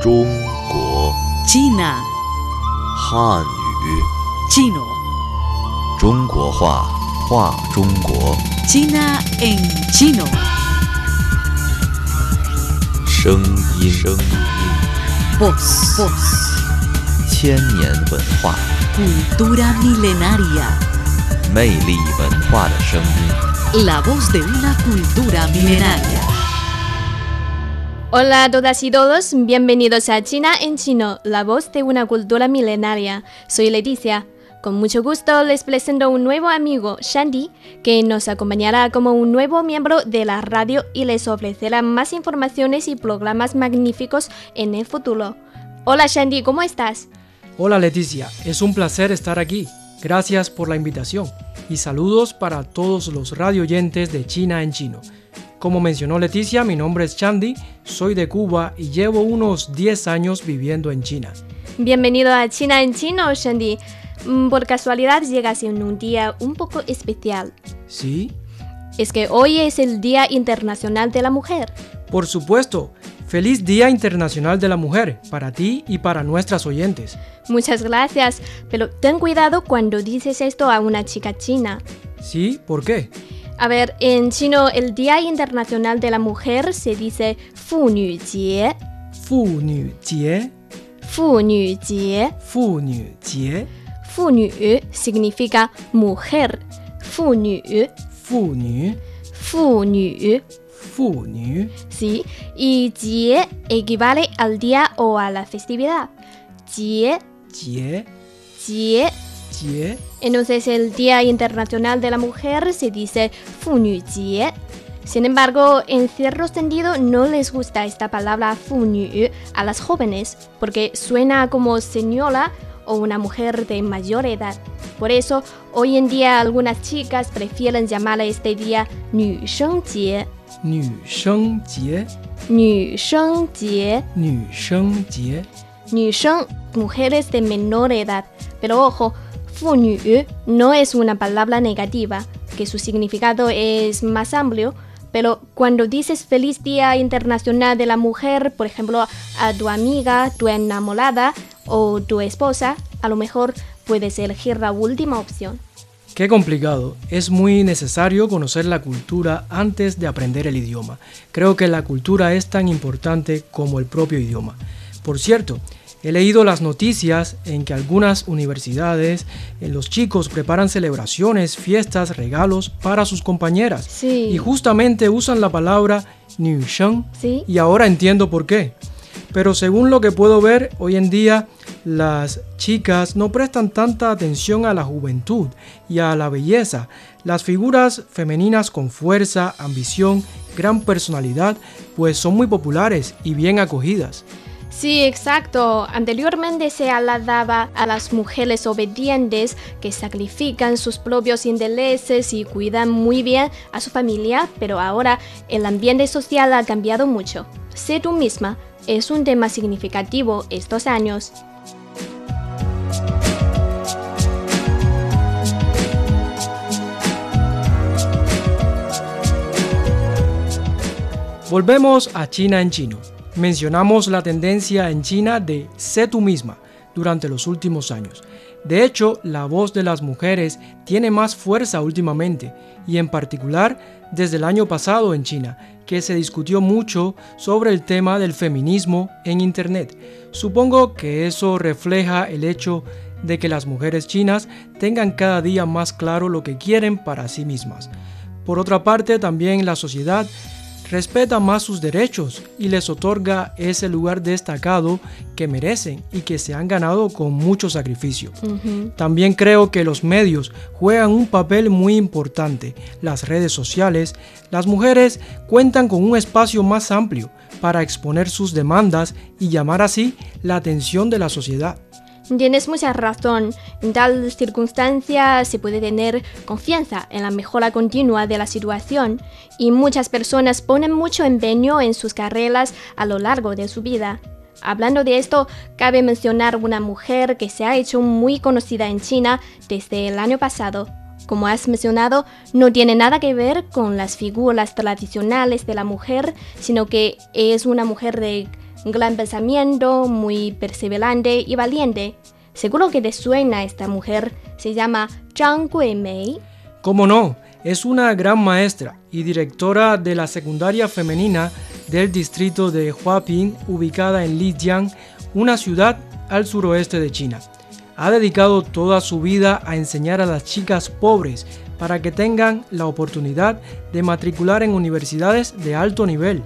中国 China, 汉语 chino, 中国话话中国 China en chino. 声音声音 Voz, voz, 千年文化 cultura milenaria. 魅力文化的声音。 La voz de una cultura milenaria. Hola a todas y todos, bienvenidos a China en chino, la voz de una cultura milenaria. Soy Leticia. Con mucho gusto les presento un nuevo amigo, Shandy, que nos acompañará como un nuevo miembro de la radio y les ofrecerá más informaciones y programas magníficos en el futuro. Hola Shandy, ¿cómo estás? Hola Leticia, es un placer estar aquí. Gracias por la invitación y saludos para todos los radio oyentes de China en chino. Como mencionó Leticia, mi nombre es Chandy, soy de Cuba y llevo unos 10 años viviendo en China. Bienvenido a China en chino, Shandy. Mm, Por casualidad llegas en un día un poco especial. ¿Sí? Es que hoy es el Día Internacional de la Mujer. Por supuesto. Feliz Día Internacional de la Mujer para ti y para nuestras oyentes. Muchas gracias, pero ten cuidado cuando dices esto a una chica china. ¿Sí? ¿Por qué? A ver, en chino el Día Internacional de la Mujer se dice Fu Nu Jie. Fu Nu Jie, Fu Nu Jie. Fu Nu Jie, Fu Nu significa mujer. Fu Nu, Fu Nu, Fu Nu. Fu Nu, Sí, y Jie equivale al día o a la festividad. Jie, Jie, Jie. Jie, Entonces el Día Internacional de la Mujer se dice Fu Nu Jie. Sin embargo, en cierto sentido no les gusta esta palabra Fu Nu a las jóvenes porque suena como señora o una mujer de mayor edad. Por eso, hoy en día algunas chicas prefieren llamar a este día Nu Sheng Jie. Nu Sheng Jie, Nu Sheng Jie. Nu Sheng Jie. 女生 mujeres de menor edad. Pero ojo, no es una palabra negativa, que su significado es más amplio. Pero cuando dices feliz Día Internacional de la Mujer, por ejemplo, a tu amiga, tu enamorada o tu esposa, a lo mejor puedes elegir la última opción. Qué complicado. Es muy necesario conocer la cultura antes de aprender el idioma. Creo que la cultura es tan importante como el propio idioma. Por cierto, he leído las noticias en que algunas universidades, eh, los chicos preparan celebraciones, fiestas, regalos para sus compañeras. Sí. Y justamente usan la palabra New Sheng Sí. y ahora entiendo por qué. Pero según lo que puedo ver, hoy en día las chicas no prestan tanta atención a la juventud y a la belleza. Las figuras femeninas con fuerza, ambición, gran personalidad, pues son muy populares y bien acogidas. Sí, exacto. Anteriormente se aladaba a las mujeres obedientes que sacrifican sus propios intereses y cuidan muy bien a su familia, pero ahora el ambiente social ha cambiado mucho. Sé tú misma es un tema significativo estos años. Volvemos a China en chino. Mencionamos la tendencia en China de sé tú misma durante los últimos años. De hecho, la voz de las mujeres tiene más fuerza últimamente y en particular desde el año pasado en China, que se discutió mucho sobre el tema del feminismo en Internet. Supongo que eso refleja el hecho de que las mujeres chinas tengan cada día más claro lo que quieren para sí mismas. Por otra parte, también la sociedad respeta más sus derechos y les otorga ese lugar destacado que merecen y que se han ganado con mucho sacrificio. También creo que los medios juegan un papel muy importante. Las redes sociales, las mujeres cuentan con un espacio más amplio para exponer sus demandas y llamar así la atención de la sociedad. Tienes mucha razón. En tal circunstancia se puede tener confianza en la mejora continua de la situación y muchas personas ponen mucho empeño en sus carreras a lo largo de su vida. Hablando de esto, cabe mencionar una mujer que se ha hecho muy conocida en China desde el año pasado. Como has mencionado, no tiene nada que ver con las figuras tradicionales de la mujer, sino que es una mujer de gran pensamiento, muy perseverante y valiente. Seguro que te suena esta mujer. Se llama Zhang Guimei. ¿Cómo no? Es una gran maestra y directora de la secundaria femenina del distrito de Huaping, ubicada en Lijiang, una ciudad al suroeste de China. Ha dedicado toda su vida a enseñar a las chicas pobres para que tengan la oportunidad de matricular en universidades de alto nivel.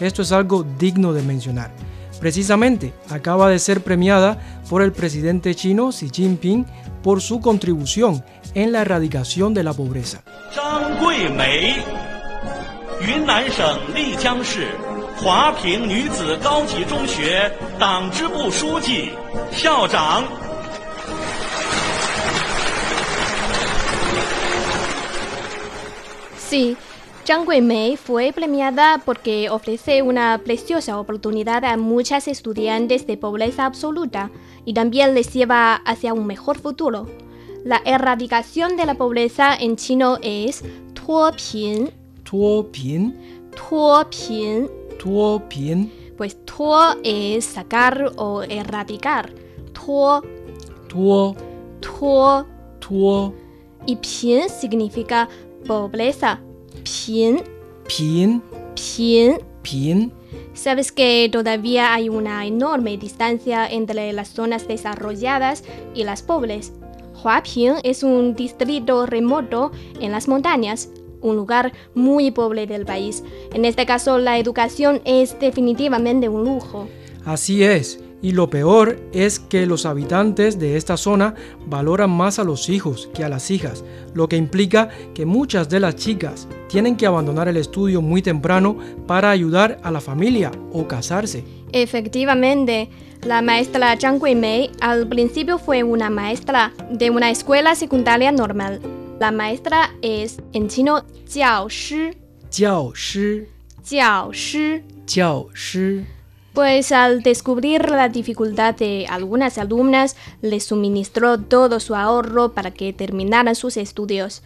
Esto es algo digno de mencionar. Precisamente acaba de ser premiada por el presidente chino Xi Jinping por su contribución en la erradicación de la pobreza. 张桂梅，云南省丽江市华坪女子高级中学党支部书记、校长。 Sí, Zhang Guimei fue premiada porque ofrece una preciosa oportunidad a muchas estudiantes de pobreza absoluta y también les lleva hacia un mejor futuro. La erradicación de la pobreza en chino es Tuopin. Tuopin, Tuopin. tuopin, Pues tuo es sacar o erradicar. Tuo, tuo, tuo. tuo, Y pin significa pobreza. Pin, pin, pin. pin. Sabes que todavía hay una enorme distancia entre las zonas desarrolladas y las pobres. Huaping es un distrito remoto en las montañas, un lugar muy pobre del país. En este caso, la educación es definitivamente un lujo. Así es, y lo peor es que los habitantes de esta zona valoran más a los hijos que a las hijas, lo que implica que muchas de las chicas tienen que abandonar el estudio muy temprano para ayudar a la familia o casarse. Efectivamente, la maestra Chang Kuei-mei al principio fue una maestra de una escuela secundaria normal. La maestra es en chino jiao shi. Jiao shi. Jiao shi. Jiao shi. Pues al descubrir la dificultad de algunas alumnas, les suministró todo su ahorro para que terminaran sus estudios.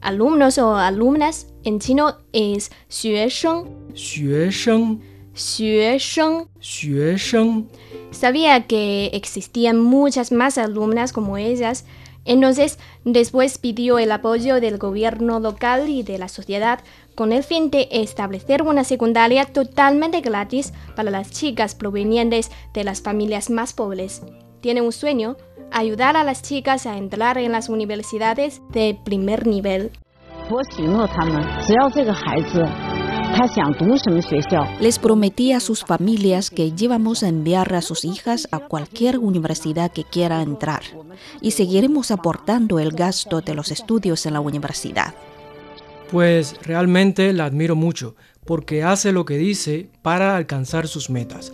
Alumnos o alumnas en chino es 学生,学生，学生.学生， Sabía que existían muchas más alumnas como ellas, entonces después pidió el apoyo del gobierno local y de la sociedad con el fin de establecer una secundaria totalmente gratis para las chicas provenientes de las familias más pobres. Tiene un sueño, ayudar a las chicas a entrar en las universidades de primer nivel. Les prometí a sus familias que llevamos a enviar a sus hijas a cualquier universidad que quiera entrar y seguiremos aportando el gasto de los estudios en la universidad. Pues realmente la admiro mucho, porque hace lo que dice para alcanzar sus metas.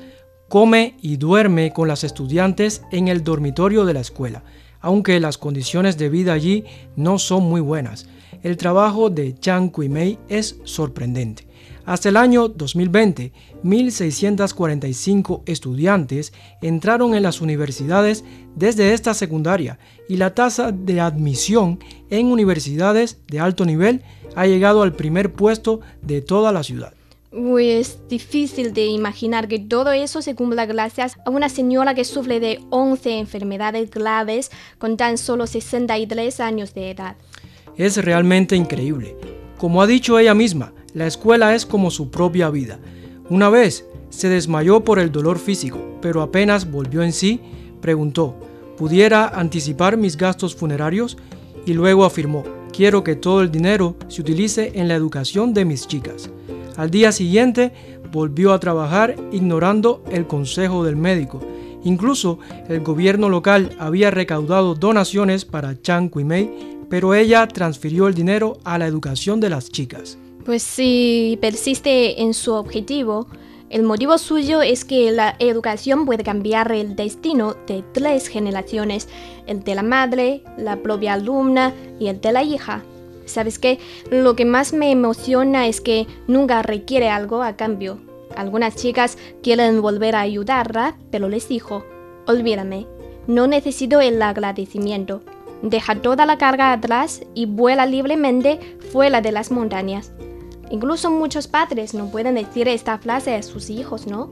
Come y duerme con las estudiantes en el dormitorio de la escuela, aunque las condiciones de vida allí no son muy buenas. El trabajo de Chang Kui-mei es sorprendente. Hasta el año 2020, 1.645 estudiantes entraron en las universidades desde esta secundaria y la tasa de admisión en universidades de alto nivel ha llegado al primer puesto de toda la ciudad. Uy, es difícil de imaginar que todo eso se cumpla gracias a una señora que sufre de 11 enfermedades graves con tan solo 63 años de edad. Es realmente increíble. Como ha dicho ella misma, la escuela es como su propia vida. Una vez se desmayó por el dolor físico, pero apenas volvió en sí, preguntó, ¿pudiera anticipar mis gastos funerarios? Y luego afirmó, quiero que todo el dinero se utilice en la educación de mis chicas. Al día siguiente volvió a trabajar ignorando el consejo del médico. Incluso el gobierno local había recaudado donaciones para Chang Kui-mei, pero ella transfirió el dinero a la educación de las chicas. Pues si persiste en su objetivo, el motivo suyo es que la educación puede cambiar el destino de tres generaciones, el de la madre, la propia alumna y el de la hija. ¿Sabes qué? Lo que más me emociona es que nunca requiere algo a cambio. Algunas chicas quieren volver a ayudarla, pero les dijo, olvídame, no necesito el agradecimiento. Deja toda la carga atrás y vuela libremente fuera de las montañas. Incluso muchos padres no pueden decir esta frase a sus hijos, ¿no?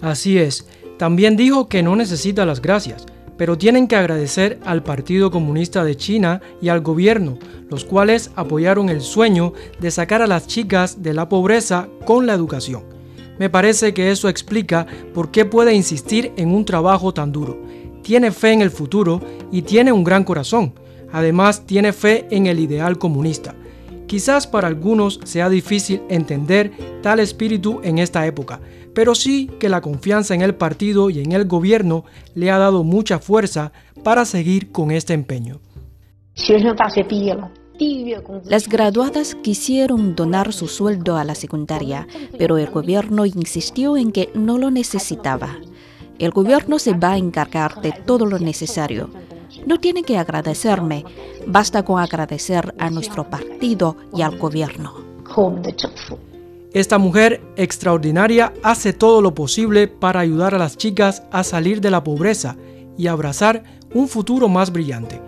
Así es, también dijo que no necesita las gracias, pero tienen que agradecer al Partido Comunista de China y al gobierno, los cuales apoyaron el sueño de sacar a las chicas de la pobreza con la educación. Me parece que eso explica por qué puede insistir en un trabajo tan duro. Tiene fe en el futuro y tiene un gran corazón. Además, tiene fe en el ideal comunista. Quizás para algunos sea difícil entender tal espíritu en esta época, pero sí que la confianza en el partido y en el gobierno le ha dado mucha fuerza para seguir con este empeño. Las graduadas quisieron donar su sueldo a la secundaria, pero el gobierno insistió en que no lo necesitaba. El gobierno se va a encargar de todo lo necesario. No tiene que agradecerme, basta con agradecer a nuestro partido y al gobierno. Esta mujer extraordinaria hace todo lo posible para ayudar a las chicas a salir de la pobreza y abrazar un futuro más brillante.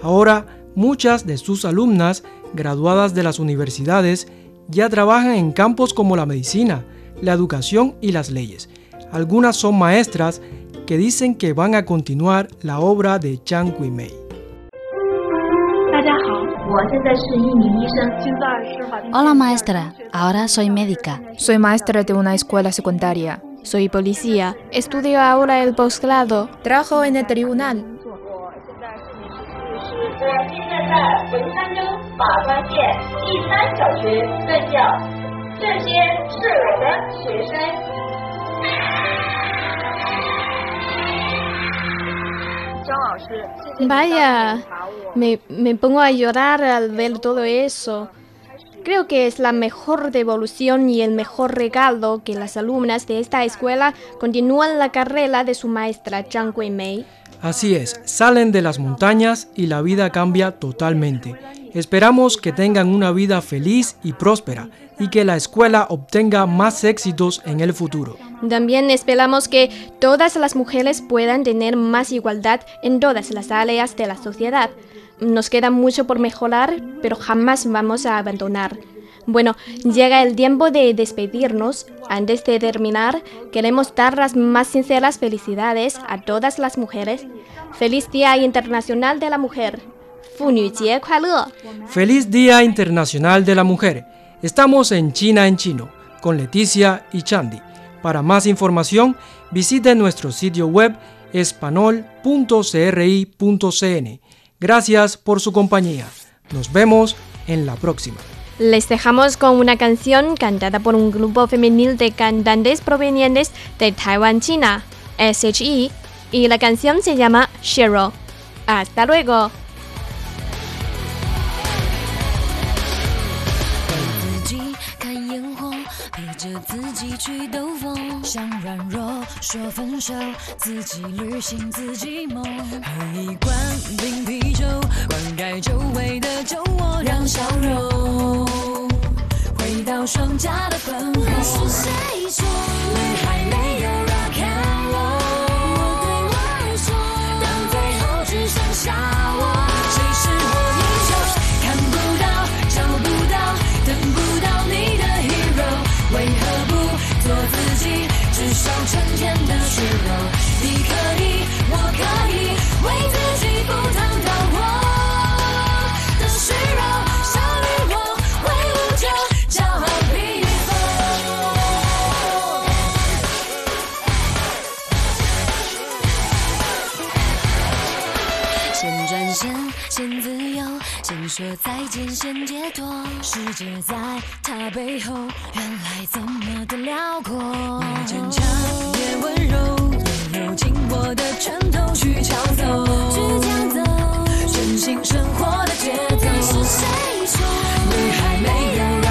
Ahora, muchas de sus alumnas, graduadas de las universidades, ya trabajan en campos como la medicina, la educación y las leyes. Algunas son maestras que dicen que van a continuar la obra de Chang Kui-mei. Hola maestra, ahora soy médica. Soy maestra de una escuela secundaria. Soy policía. Estudio ahora el posgrado. Trabajo en el tribunal. Vaya, me, me pongo a llorar al ver todo eso. Creo que es la mejor devolución y el mejor regalo que las alumnas de esta escuela continúan la carrera de su maestra Zhang Guimei. Así es, salen de las montañas y la vida cambia totalmente. Esperamos que tengan una vida feliz y próspera y que la escuela obtenga más éxitos en el futuro. También esperamos que todas las mujeres puedan tener más igualdad en todas las áreas de la sociedad. Nos queda mucho por mejorar, pero jamás vamos a abandonar. Bueno, llega el tiempo de despedirnos. Antes de terminar, queremos dar las más sinceras felicidades a todas las mujeres. Feliz Día Internacional de la Mujer. Feliz Día Internacional de la Mujer. Estamos en China en chino con Leticia y Chandy. Para más información, visite nuestro sitio web espanol.cri.cn. Gracias por su compañía. Nos vemos en la próxima. Les dejamos con una canción cantada por un grupo femenil de cantantes provenientes de Taiwán, China, SHE, y la canción se llama Shiro. Hasta luego. 说分手，自己旅行自己梦，喝一罐冰啤酒，灌溉久违的酒窝，让笑容回到双颊的粉红。是谁说女孩没有先，先自由，先说再见，先解脱。世界在他背后，原来这么的辽阔。越坚强越温柔，也有紧握的拳头去抢走，去抢走真心生活的节奏。是谁说女孩没有